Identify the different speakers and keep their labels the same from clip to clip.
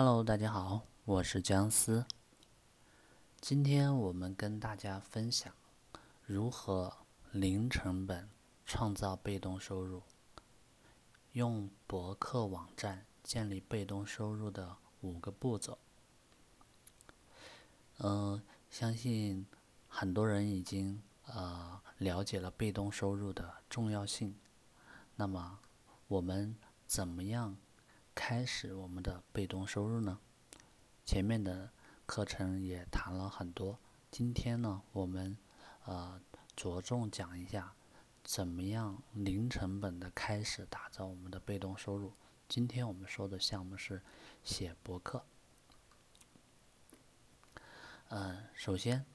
Speaker 1: Hello，大家好，我是姜思。今天我们跟大家分享如何零成本创造被动收入，用博客网站建立被动收入的五个步骤。嗯，相信很多人已经呃了解了被动收入的重要性。那么，我们怎么样？开始我们的被动收入呢？前面的课程也谈了很多，今天呢，我们呃着重讲一下怎么样零成本的开始打造我们的被动收入。今天我们说的项目是写博客。嗯，首先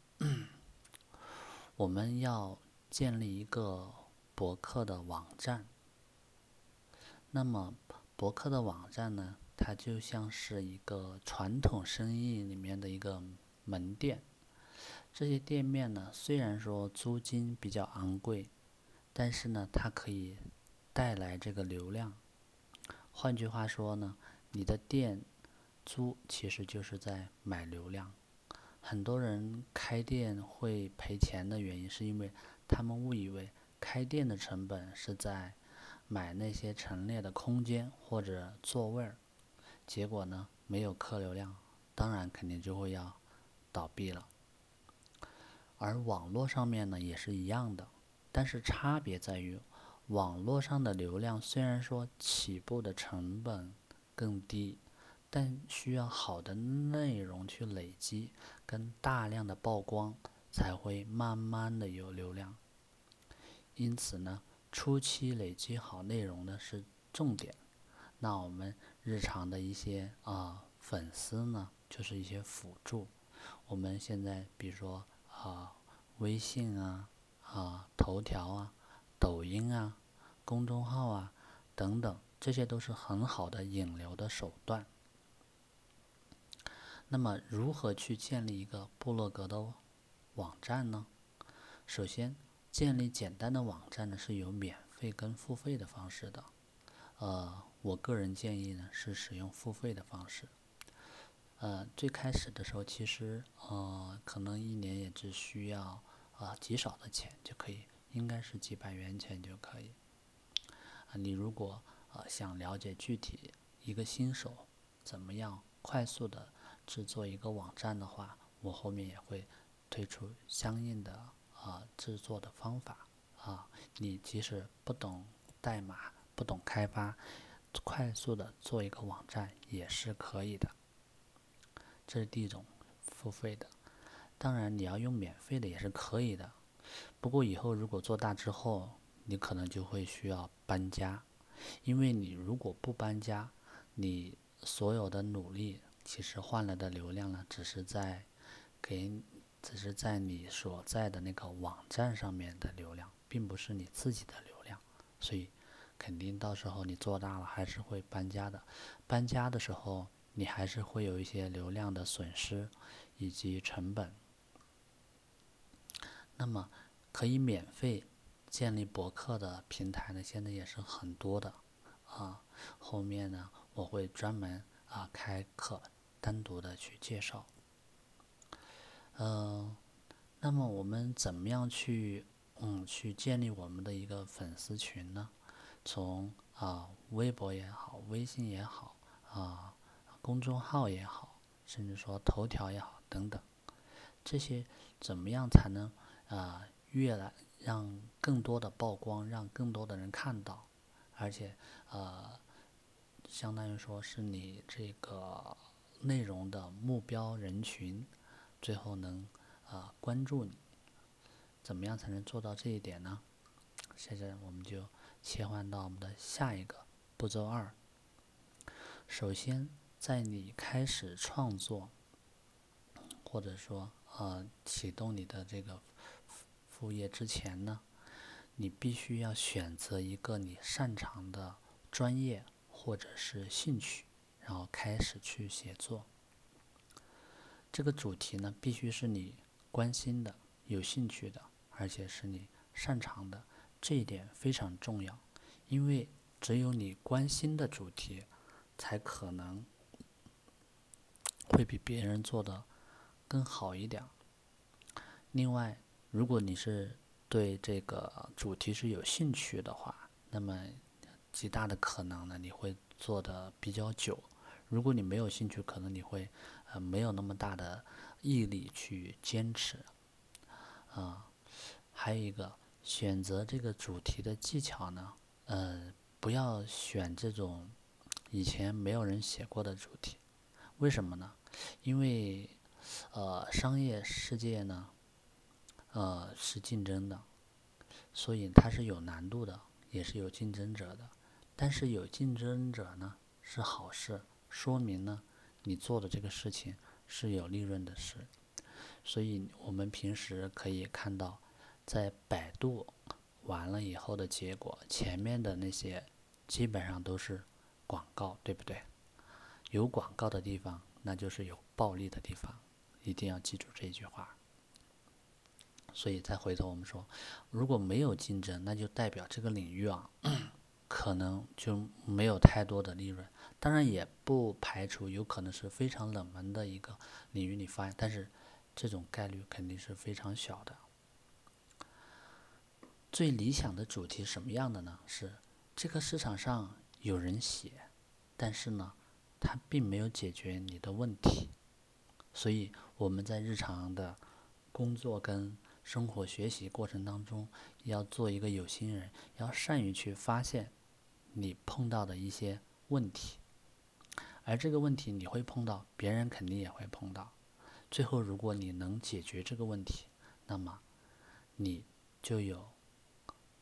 Speaker 1: 我们要建立一个博客的网站，那么。博客的网站呢，它就像是一个传统生意里面的一个门店。这些店面呢，虽然说租金比较昂贵，但是呢，它可以带来这个流量。换句话说呢，你的店租其实就是在买流量。很多人开店会赔钱的原因，是因为他们误以为开店的成本是在。买那些陈列的空间或者座位儿，结果呢没有客流量，当然肯定就会要倒闭了。而网络上面呢也是一样的，但是差别在于，网络上的流量虽然说起步的成本更低，但需要好的内容去累积跟大量的曝光，才会慢慢的有流量。因此呢。初期累积好内容的是重点，那我们日常的一些啊粉丝呢，就是一些辅助。我们现在比如说啊微信啊啊头条啊抖音啊公众号啊等等，这些都是很好的引流的手段。那么如何去建立一个部落格的网站呢？首先。建立简单的网站呢，是有免费跟付费的方式的。呃，我个人建议呢是使用付费的方式。呃，最开始的时候，其实呃可能一年也只需要啊极少的钱就可以，应该是几百元钱就可以。啊，你如果呃想了解具体一个新手怎么样快速的制作一个网站的话，我后面也会推出相应的。啊，制作的方法啊，你即使不懂代码、不懂开发，快速的做一个网站也是可以的。这是第一种付费的，当然你要用免费的也是可以的。不过以后如果做大之后，你可能就会需要搬家，因为你如果不搬家，你所有的努力其实换来的流量呢，只是在给。只是在你所在的那个网站上面的流量，并不是你自己的流量，所以肯定到时候你做大了还是会搬家的。搬家的时候，你还是会有一些流量的损失以及成本。那么可以免费建立博客的平台呢，现在也是很多的啊。后面呢，我会专门啊开课，单独的去介绍。嗯，那么我们怎么样去嗯去建立我们的一个粉丝群呢？从啊微博也好，微信也好，啊公众号也好，甚至说头条也好等等，这些怎么样才能啊越来让更多的曝光，让更多的人看到，而且呃相当于说是你这个内容的目标人群。最后能啊关注你，怎么样才能做到这一点呢？现在我们就切换到我们的下一个步骤二。首先，在你开始创作，或者说呃启动你的这个副业之前呢，你必须要选择一个你擅长的专业或者是兴趣，然后开始去写作。这个主题呢，必须是你关心的、有兴趣的，而且是你擅长的，这一点非常重要。因为只有你关心的主题，才可能会比别人做的更好一点。另外，如果你是对这个主题是有兴趣的话，那么极大的可能呢，你会做的比较久。如果你没有兴趣，可能你会呃没有那么大的毅力去坚持。啊，还有一个选择这个主题的技巧呢，呃，不要选这种以前没有人写过的主题。为什么呢？因为呃，商业世界呢，呃，是竞争的，所以它是有难度的，也是有竞争者的。但是有竞争者呢，是好事，说明呢，你做的这个事情是有利润的事。所以我们平时可以看到，在百度完了以后的结果，前面的那些基本上都是广告，对不对？有广告的地方，那就是有暴利的地方，一定要记住这句话。所以再回头我们说，如果没有竞争，那就代表这个领域啊，可能就没有太多的利润。当然也不排除有可能是非常冷门的一个领域，你发现，但是。这种概率肯定是非常小的。最理想的主题什么样的呢？是这个市场上有人写，但是呢，它并没有解决你的问题。所以我们在日常的工作跟生活学习过程当中，要做一个有心人，要善于去发现你碰到的一些问题，而这个问题你会碰到，别人肯定也会碰到。最后，如果你能解决这个问题，那么你就有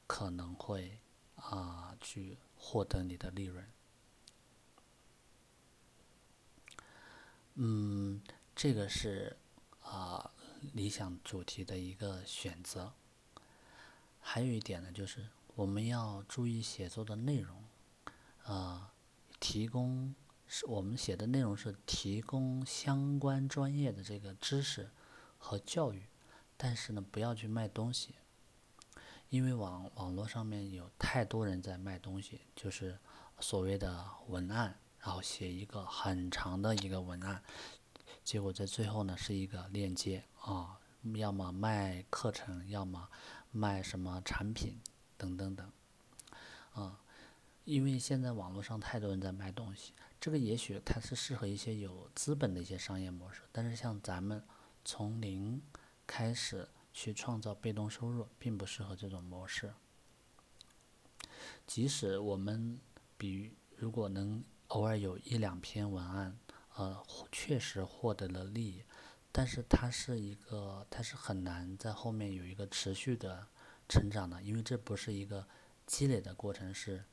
Speaker 1: 可能会啊去获得你的利润。嗯，这个是啊理想主题的一个选择。还有一点呢，就是我们要注意写作的内容，啊，提供。是我们写的内容是提供相关专业的这个知识和教育，但是呢，不要去卖东西，因为网网络上面有太多人在卖东西，就是所谓的文案，然后写一个很长的一个文案，结果在最后呢是一个链接啊，要么卖课程，要么卖什么产品等等等，啊，因为现在网络上太多人在卖东西。这个也许它是适合一些有资本的一些商业模式，但是像咱们从零开始去创造被动收入，并不适合这种模式。即使我们比如果能偶尔有一两篇文案，呃，确实获得了利益，但是它是一个，它是很难在后面有一个持续的成长的，因为这不是一个积累的过程，是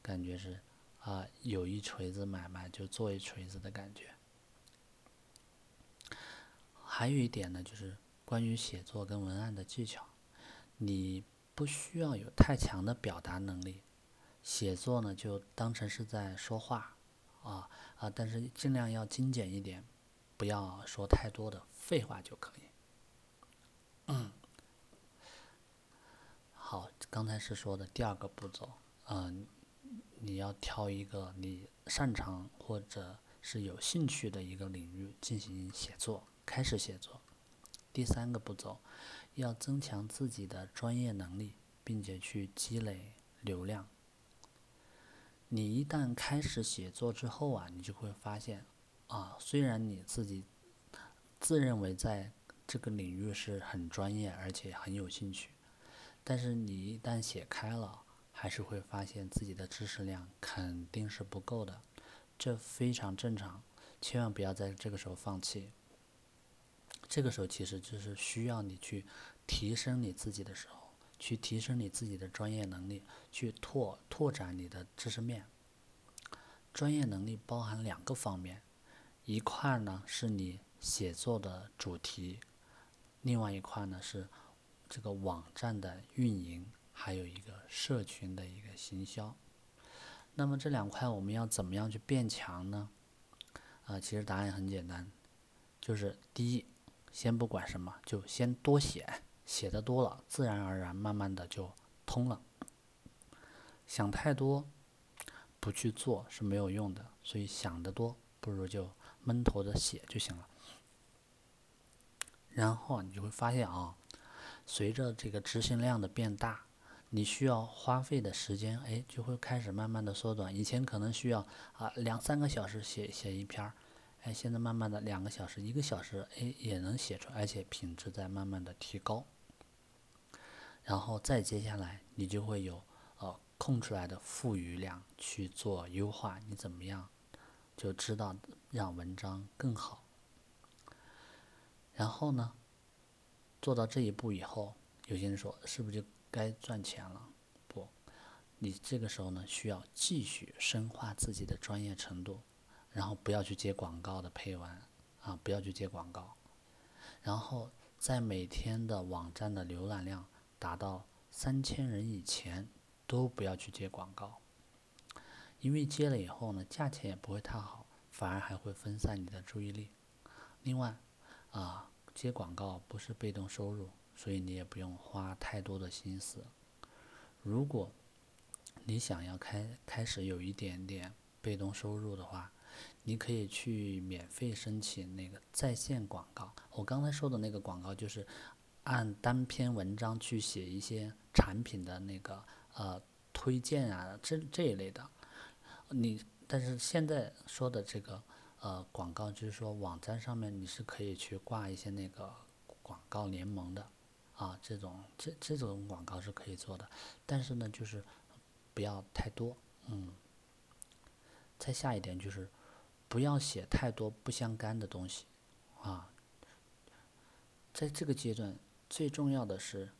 Speaker 1: 感觉是。啊，有一锤子买卖就做一锤子的感觉。还有一点呢，就是关于写作跟文案的技巧，你不需要有太强的表达能力，写作呢就当成是在说话，啊啊，但是尽量要精简一点，不要说太多的废话就可以。嗯，好，刚才是说的第二个步骤，嗯。你要挑一个你擅长或者是有兴趣的一个领域进行写作，开始写作。第三个步骤，要增强自己的专业能力，并且去积累流量。你一旦开始写作之后啊，你就会发现，啊，虽然你自己自认为在这个领域是很专业而且很有兴趣，但是你一旦写开了。还是会发现自己的知识量肯定是不够的，这非常正常，千万不要在这个时候放弃。这个时候其实就是需要你去提升你自己的时候，去提升你自己的专业能力，去拓拓展你的知识面。专业能力包含两个方面，一块呢是你写作的主题，另外一块呢是这个网站的运营。还有一个社群的一个行销，那么这两块我们要怎么样去变强呢？啊，其实答案很简单，就是第一，先不管什么，就先多写，写的多了，自然而然慢慢的就通了。想太多，不去做是没有用的，所以想得多，不如就闷头的写就行了。然后你就会发现啊，随着这个执行量的变大，你需要花费的时间哎就会开始慢慢的缩短。以前可能需要啊两三个小时写写一篇儿，哎现在慢慢的两个小时、一个小时哎也能写出，而且品质在慢慢的提高。然后再接下来你就会有呃空出来的富余量去做优化，你怎么样就知道让文章更好。然后呢，做到这一步以后，有些人说是不是就该赚钱了？不，你这个时候呢，需要继续深化自己的专业程度，然后不要去接广告的配文啊，不要去接广告，然后在每天的网站的浏览量达到三千人以前，都不要去接广告，因为接了以后呢，价钱也不会太好，反而还会分散你的注意力。另外，啊，接广告不是被动收入，所以你也不用花太多的心思。如果你想要开开始有一点点被动收入的话，你可以去免费申请那个在线广告。我刚才说的那个广告就是按单篇文章去写一些产品的那个呃推荐啊，这这一类的。你但是现在说的这个。呃，广告就是说，网站上面你是可以去挂一些那个广告联盟的，啊，这种这这种广告是可以做的，但是呢，就是不要太多，嗯。再下一点就是，不要写太多不相干的东西，啊，在这个阶段最重要的是，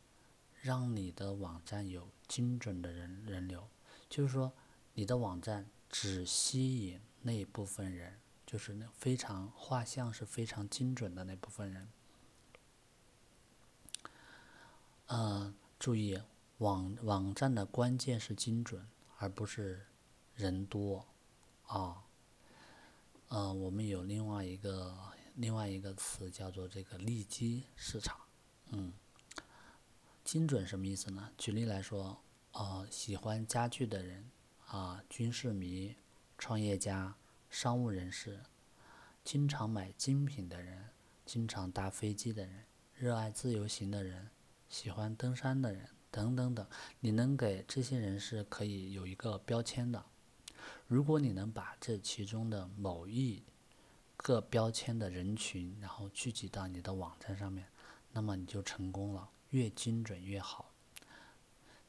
Speaker 1: 让你的网站有精准的人人流，就是说，你的网站只吸引那部分人。就是那非常画像是非常精准的那部分人。呃，注意网网站的关键是精准，而不是人多啊。呃，我们有另外一个另外一个词叫做这个利基市场。嗯，精准什么意思呢？举例来说，呃，喜欢家具的人啊，军事迷，创业家。商务人士，经常买精品的人，经常搭飞机的人，热爱自由行的人，喜欢登山的人，等等等，你能给这些人是可以有一个标签的。如果你能把这其中的某一个标签的人群，然后聚集到你的网站上面，那么你就成功了，越精准越好。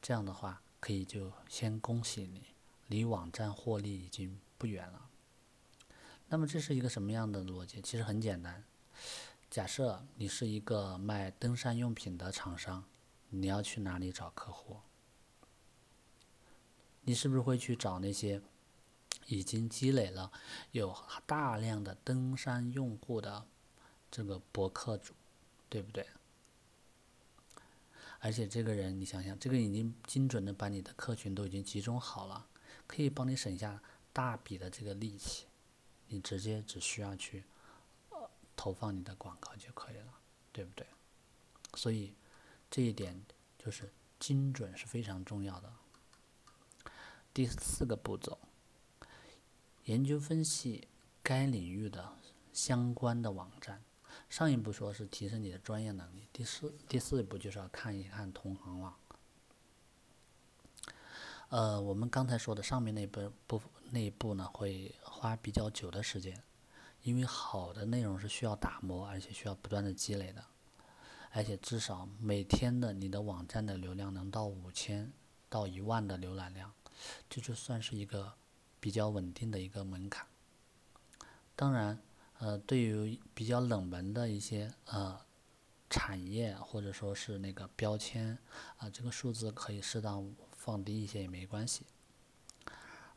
Speaker 1: 这样的话，可以就先恭喜你，离网站获利已经不远了。那么这是一个什么样的逻辑？其实很简单。假设你是一个卖登山用品的厂商，你要去哪里找客户？你是不是会去找那些已经积累了有大量的登山用户的这个博客主，对不对？而且这个人，你想想，这个已经精准的把你的客群都已经集中好了，可以帮你省下大笔的这个力气。你直接只需要去投放你的广告就可以了，对不对？所以这一点就是精准是非常重要的。第四个步骤，研究分析该领域的相关的网站。上一步说是提升你的专业能力，第四第四步就是要看一看同行网。呃，我们刚才说的上面那部部那一步呢，会花比较久的时间，因为好的内容是需要打磨，而且需要不断的积累的，而且至少每天的你的网站的流量能到五千到一万的浏览量，这就算是一个比较稳定的一个门槛。当然，呃，对于比较冷门的一些呃产业或者说是那个标签啊，这个数字可以适当。放低一些也没关系，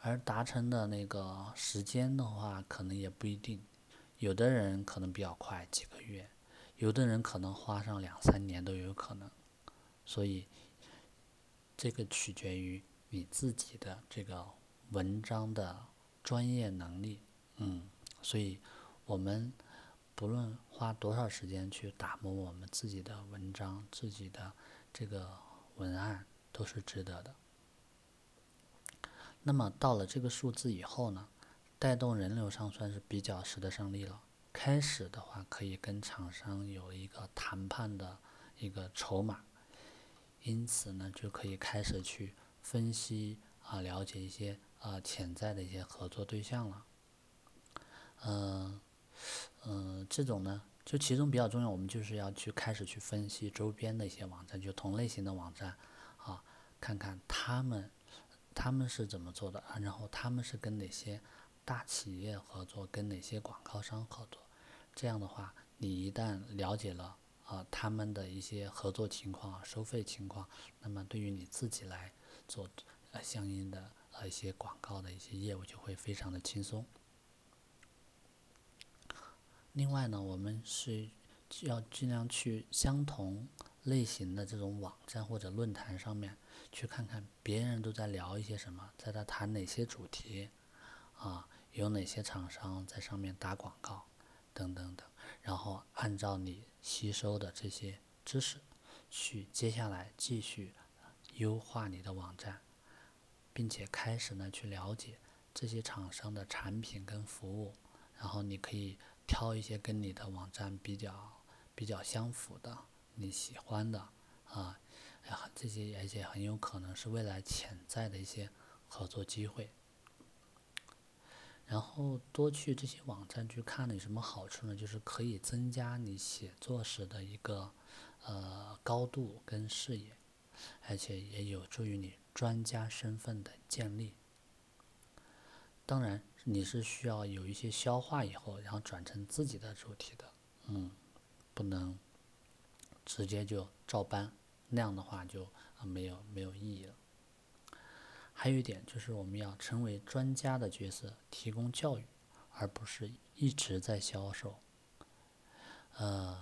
Speaker 1: 而达成的那个时间的话，可能也不一定。有的人可能比较快，几个月；有的人可能花上两三年都有可能。所以，这个取决于你自己的这个文章的专业能力。嗯，所以我们不论花多少时间去打磨我们自己的文章、自己的这个文案。都是值得的。那么到了这个数字以后呢，带动人流上算是比较使得上力了。开始的话，可以跟厂商有一个谈判的一个筹码，因此呢，就可以开始去分析啊，了解一些啊潜在的一些合作对象了。嗯嗯，这种呢，就其中比较重要，我们就是要去开始去分析周边的一些网站，就同类型的网站啊，看看他们他们是怎么做的，然后他们是跟哪些。大企业合作跟哪些广告商合作？这样的话，你一旦了解了啊他们的一些合作情况、收费情况，那么对于你自己来做呃相应的呃一些广告的一些业务就会非常的轻松。另外呢，我们是要尽量去相同类型的这种网站或者论坛上面去看看别人都在聊一些什么，在他谈哪些主题啊。有哪些厂商在上面打广告，等等等，然后按照你吸收的这些知识，去接下来继续优化你的网站，并且开始呢去了解这些厂商的产品跟服务，然后你可以挑一些跟你的网站比较比较相符的，你喜欢的啊，这些而且很有可能是未来潜在的一些合作机会。然后多去这些网站去看有什么好处呢？就是可以增加你写作时的一个呃高度跟视野，而且也有助于你专家身份的建立。当然，你是需要有一些消化以后，然后转成自己的主题的，嗯，不能直接就照搬，那样的话就没有没有意义了。还有一点就是，我们要成为专家的角色，提供教育，而不是一直在销售。呃，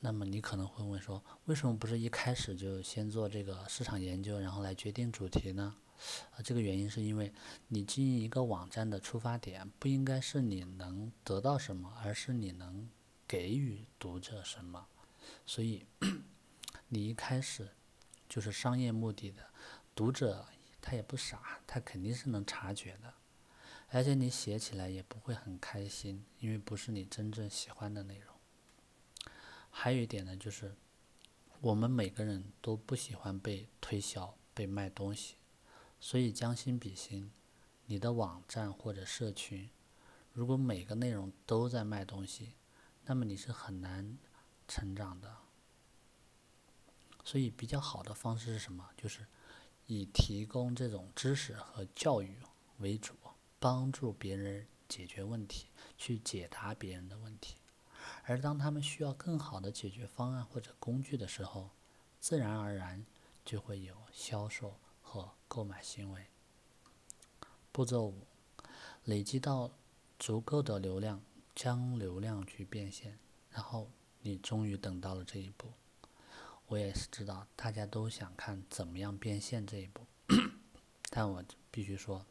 Speaker 1: 那么你可能会问说，为什么不是一开始就先做这个市场研究，然后来决定主题呢？啊，这个原因是因为你经营一个网站的出发点不应该是你能得到什么，而是你能给予读者什么。所以，你一开始就是商业目的的读者。他也不傻，他肯定是能察觉的，而且你写起来也不会很开心，因为不是你真正喜欢的内容。还有一点呢，就是我们每个人都不喜欢被推销、被卖东西，所以将心比心，你的网站或者社群，如果每个内容都在卖东西，那么你是很难成长的。所以比较好的方式是什么？就是。以提供这种知识和教育为主，帮助别人解决问题，去解答别人的问题。而当他们需要更好的解决方案或者工具的时候，自然而然就会有销售和购买行为。步骤五，累积到足够的流量，将流量去变现，然后你终于等到了这一步。我也是知道，大家都想看怎么样变现这一步，但我必须说，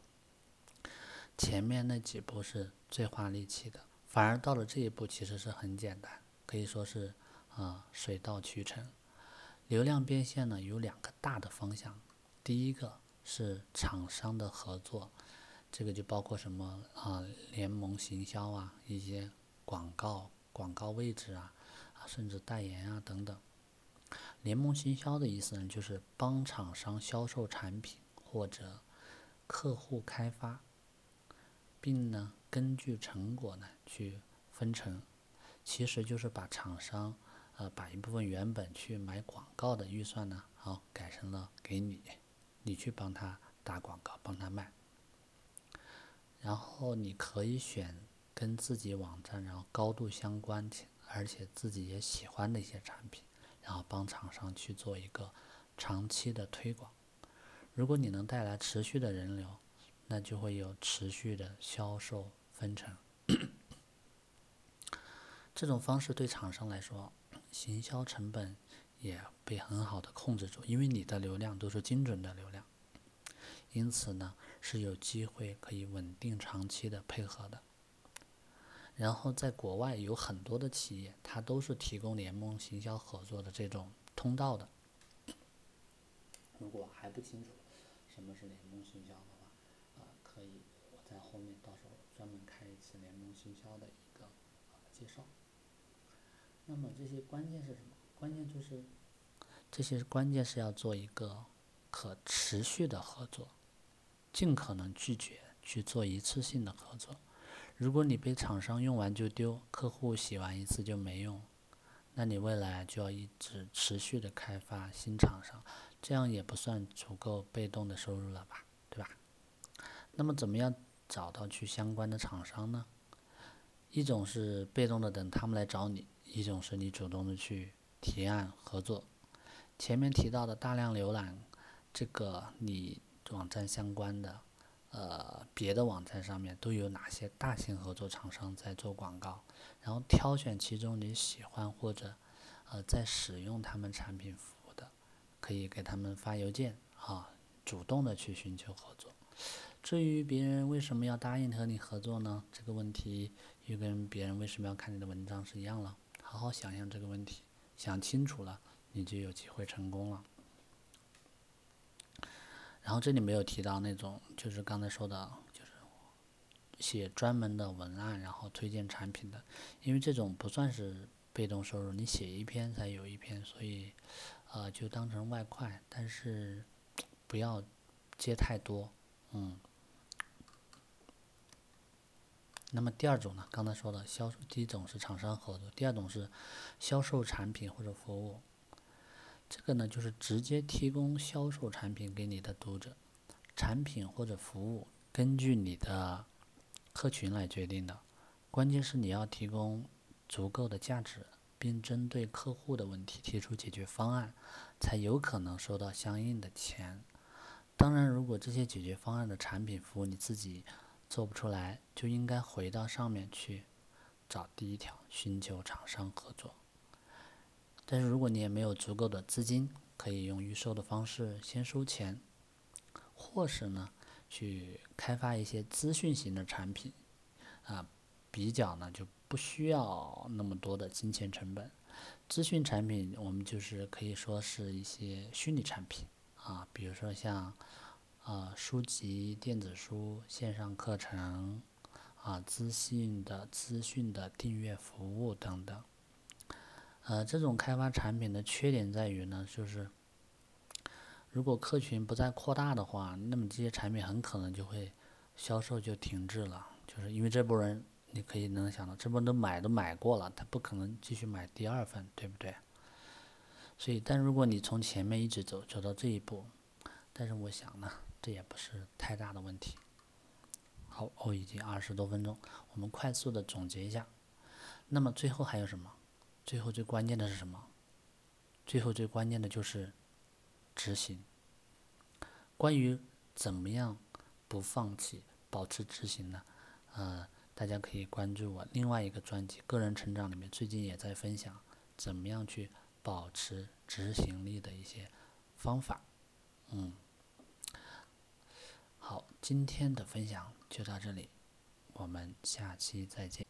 Speaker 1: 前面那几步是最花力气的，反而到了这一步其实是很简单，可以说是啊水到渠成。流量变现呢有两个大的方向，第一个是厂商的合作，这个就包括什么啊联盟行销啊，一些广告、广告位置啊，甚至代言啊等等。联盟行销的意思呢，就是帮厂商销售产品或者客户开发，并呢根据成果呢去分成，其实就是把厂商呃把一部分原本去买广告的预算呢，好改成了给你，你去帮他打广告，帮他卖，然后你可以选跟自己网站然后高度相关而且自己也喜欢的一些产品。然后帮厂商去做一个长期的推广，如果你能带来持续的人流，那就会有持续的销售分成。这种方式对厂商来说，行销成本也被很好的控制住，因为你的流量都是精准的流量，因此呢是有机会可以稳定长期的配合的。然后在国外有很多的企业，它都是提供联盟行销合作的这种通道的。如果还不清楚什么是联盟行销的话，啊，可以我在后面到时候专门开一次联盟行销的一个介绍。那么这些关键是什么？关键就是，这些关键是要做一个可持续的合作，尽可能拒绝去做一次性的合作。如果你被厂商用完就丢，客户洗完一次就没用，那你未来就要一直持续的开发新厂商，这样也不算足够被动的收入了吧，对吧？那么怎么样找到去相关的厂商呢？一种是被动的等他们来找你。一种是你主动的去提案合作，前面提到的大量浏览这个你网站相关的，呃别的网站上面都有哪些大型合作厂商在做广告，然后挑选其中你喜欢或者呃在使用他们产品服务的，可以给他们发邮件啊，主动的去寻求合作。至于别人为什么要答应和你合作呢？这个问题又跟别人为什么要看你的文章是一样了。好好想想这个问题，想清楚了，你就有机会成功了。然后这里没有提到那种，就是刚才说的，就是写专门的文案，然后推荐产品的，因为这种不算是被动收入，你写一篇才有一篇，所以，呃，就当成外快，但是不要接太多，嗯。那么第二种呢？刚才说的销售，第一种是厂商合作，第二种是销售产品或者服务。这个呢，就是直接提供销售产品给你的读者，产品或者服务根据你的客群来决定的。关键是你要提供足够的价值，并针对客户的问题提出解决方案，才有可能收到相应的钱。当然，如果这些解决方案的产品服务你自己，做不出来，就应该回到上面去找第一条，寻求厂商合作。但是如果你也没有足够的资金，可以用预售的方式先收钱，或是呢去开发一些资讯型的产品，啊，比较呢就不需要那么多的金钱成本。资讯产品我们就是可以说是一些虚拟产品啊，比如说像。啊，书籍、电子书、线上课程，啊，资讯的资讯的订阅服务等等。呃，这种开发产品的缺点在于呢，就是如果客群不再扩大的话，那么这些产品很可能就会销售就停滞了。就是因为这波人，你可以能想到，这波都买都买过了，他不可能继续买第二份，对不对？所以，但如果你从前面一直走，走到这一步，但是我想呢。这也不是太大的问题。好，哦，已经二十多分钟，我们快速的总结一下。那么最后还有什么？最后最关键的是什么？最后最关键的就是执行。关于怎么样不放弃、保持执行呢？呃，大家可以关注我另外一个专辑《个人成长》里面，最近也在分享怎么样去保持执行力的一些方法。嗯。好，今天的分享就到这里，我们下期再见。